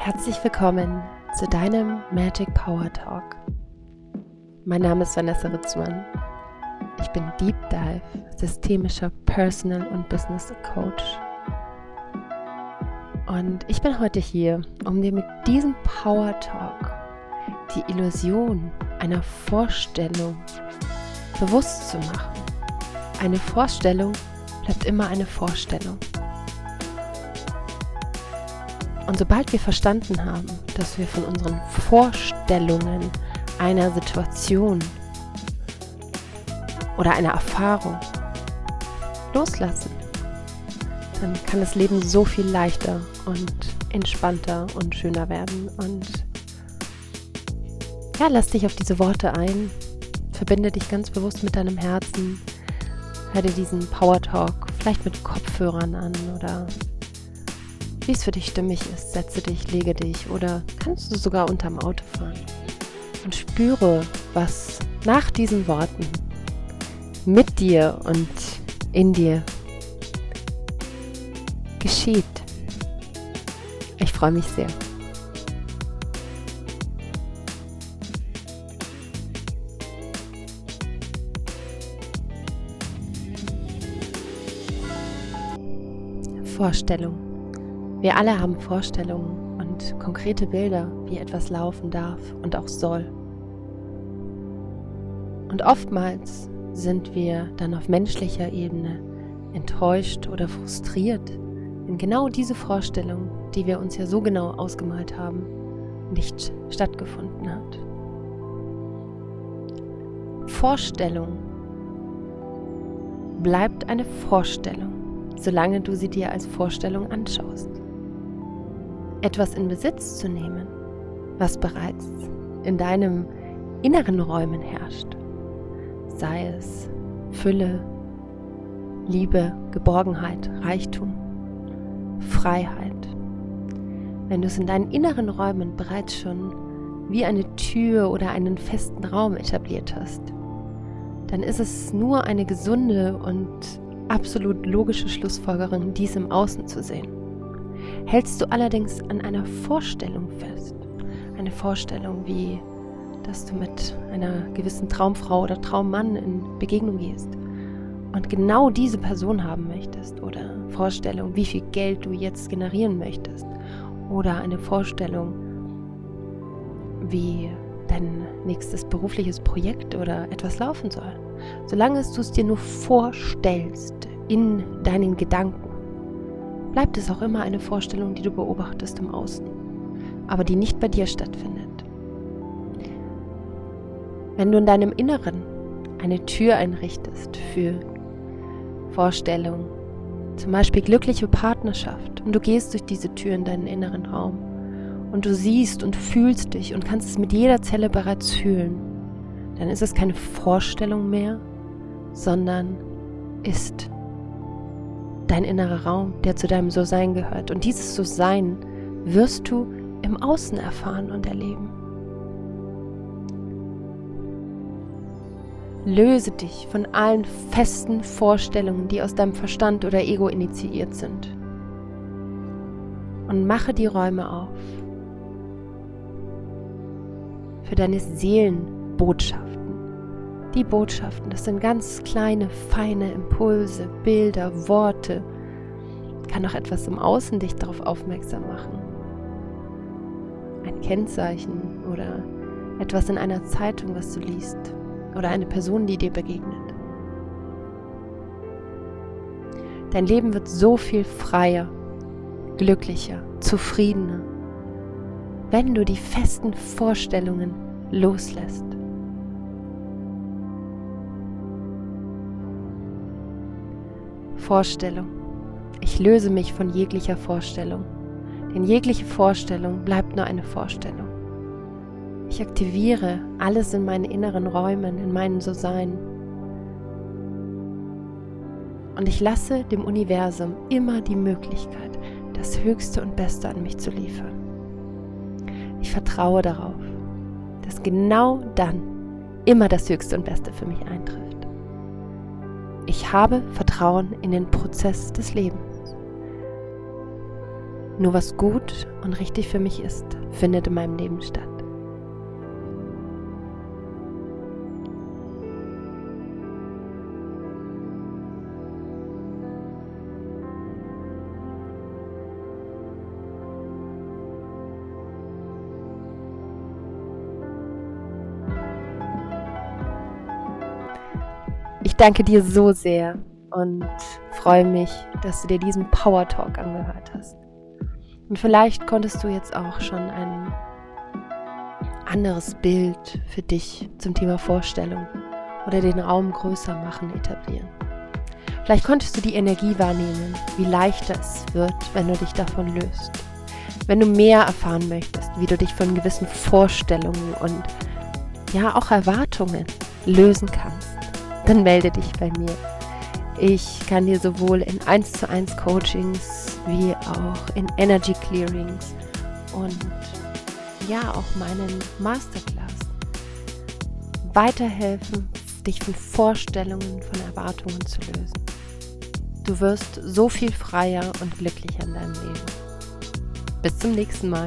Herzlich willkommen zu deinem Magic Power Talk. Mein Name ist Vanessa Ritzmann. Ich bin Deep Dive, systemischer Personal und Business Coach. Und ich bin heute hier, um dir mit diesem Power Talk die Illusion einer Vorstellung bewusst zu machen. Eine Vorstellung bleibt immer eine Vorstellung. Und sobald wir verstanden haben, dass wir von unseren Vorstellungen einer Situation oder einer Erfahrung loslassen, dann kann das Leben so viel leichter und entspannter und schöner werden. Und ja, lass dich auf diese Worte ein, verbinde dich ganz bewusst mit deinem Herzen, hör dir diesen Power Talk vielleicht mit Kopfhörern an oder wie es für dich stimmig ist, setze dich, lege dich oder kannst du sogar unterm Auto fahren und spüre, was nach diesen Worten mit dir und in dir geschieht. Ich freue mich sehr. Vorstellung. Wir alle haben Vorstellungen und konkrete Bilder, wie etwas laufen darf und auch soll. Und oftmals sind wir dann auf menschlicher Ebene enttäuscht oder frustriert, wenn genau diese Vorstellung, die wir uns ja so genau ausgemalt haben, nicht stattgefunden hat. Vorstellung bleibt eine Vorstellung, solange du sie dir als Vorstellung anschaust etwas in Besitz zu nehmen, was bereits in deinem inneren Räumen herrscht, sei es Fülle, Liebe, Geborgenheit, Reichtum, Freiheit. Wenn du es in deinen inneren Räumen bereits schon wie eine Tür oder einen festen Raum etabliert hast, dann ist es nur eine gesunde und absolut logische Schlussfolgerung, dies im Außen zu sehen. Hältst du allerdings an einer Vorstellung fest, eine Vorstellung wie, dass du mit einer gewissen Traumfrau oder Traummann in Begegnung gehst und genau diese Person haben möchtest oder Vorstellung, wie viel Geld du jetzt generieren möchtest oder eine Vorstellung, wie dein nächstes berufliches Projekt oder etwas laufen soll. Solange du es dir nur vorstellst in deinen Gedanken, bleibt es auch immer eine Vorstellung, die du beobachtest im Außen, aber die nicht bei dir stattfindet. Wenn du in deinem Inneren eine Tür einrichtest für Vorstellungen, zum Beispiel glückliche Partnerschaft, und du gehst durch diese Tür in deinen inneren Raum und du siehst und fühlst dich und kannst es mit jeder Zelle bereits fühlen, dann ist es keine Vorstellung mehr, sondern ist dein innerer Raum, der zu deinem So-Sein gehört. Und dieses So-Sein wirst du im Außen erfahren und erleben. Löse dich von allen festen Vorstellungen, die aus deinem Verstand oder Ego initiiert sind. Und mache die Räume auf für deine Seelenbotschaften. Die Botschaften, das sind ganz kleine, feine Impulse, Bilder, Worte. Kann auch etwas im Außen dich darauf aufmerksam machen. Ein Kennzeichen oder etwas in einer Zeitung, was du liest. Oder eine Person, die dir begegnet. Dein Leben wird so viel freier, glücklicher, zufriedener, wenn du die festen Vorstellungen loslässt. Vorstellung. Ich löse mich von jeglicher Vorstellung, denn jegliche Vorstellung bleibt nur eine Vorstellung. Ich aktiviere alles in meinen inneren Räumen, in meinem So-Sein. Und ich lasse dem Universum immer die Möglichkeit, das Höchste und Beste an mich zu liefern. Ich vertraue darauf, dass genau dann immer das Höchste und Beste für mich eintritt. Ich habe Vertrauen in den Prozess des Lebens. Nur was gut und richtig für mich ist, findet in meinem Leben statt. Danke dir so sehr und freue mich, dass du dir diesen Power Talk angehört hast. Und vielleicht konntest du jetzt auch schon ein anderes Bild für dich zum Thema Vorstellung oder den Raum größer machen etablieren. Vielleicht konntest du die Energie wahrnehmen, wie leichter es wird, wenn du dich davon löst. Wenn du mehr erfahren möchtest, wie du dich von gewissen Vorstellungen und ja auch Erwartungen lösen kannst, dann melde dich bei mir. Ich kann dir sowohl in 1 zu 1 Coachings wie auch in Energy Clearings und ja auch meinen Masterclass weiterhelfen, dich von Vorstellungen, von Erwartungen zu lösen. Du wirst so viel freier und glücklicher in deinem Leben. Bis zum nächsten Mal.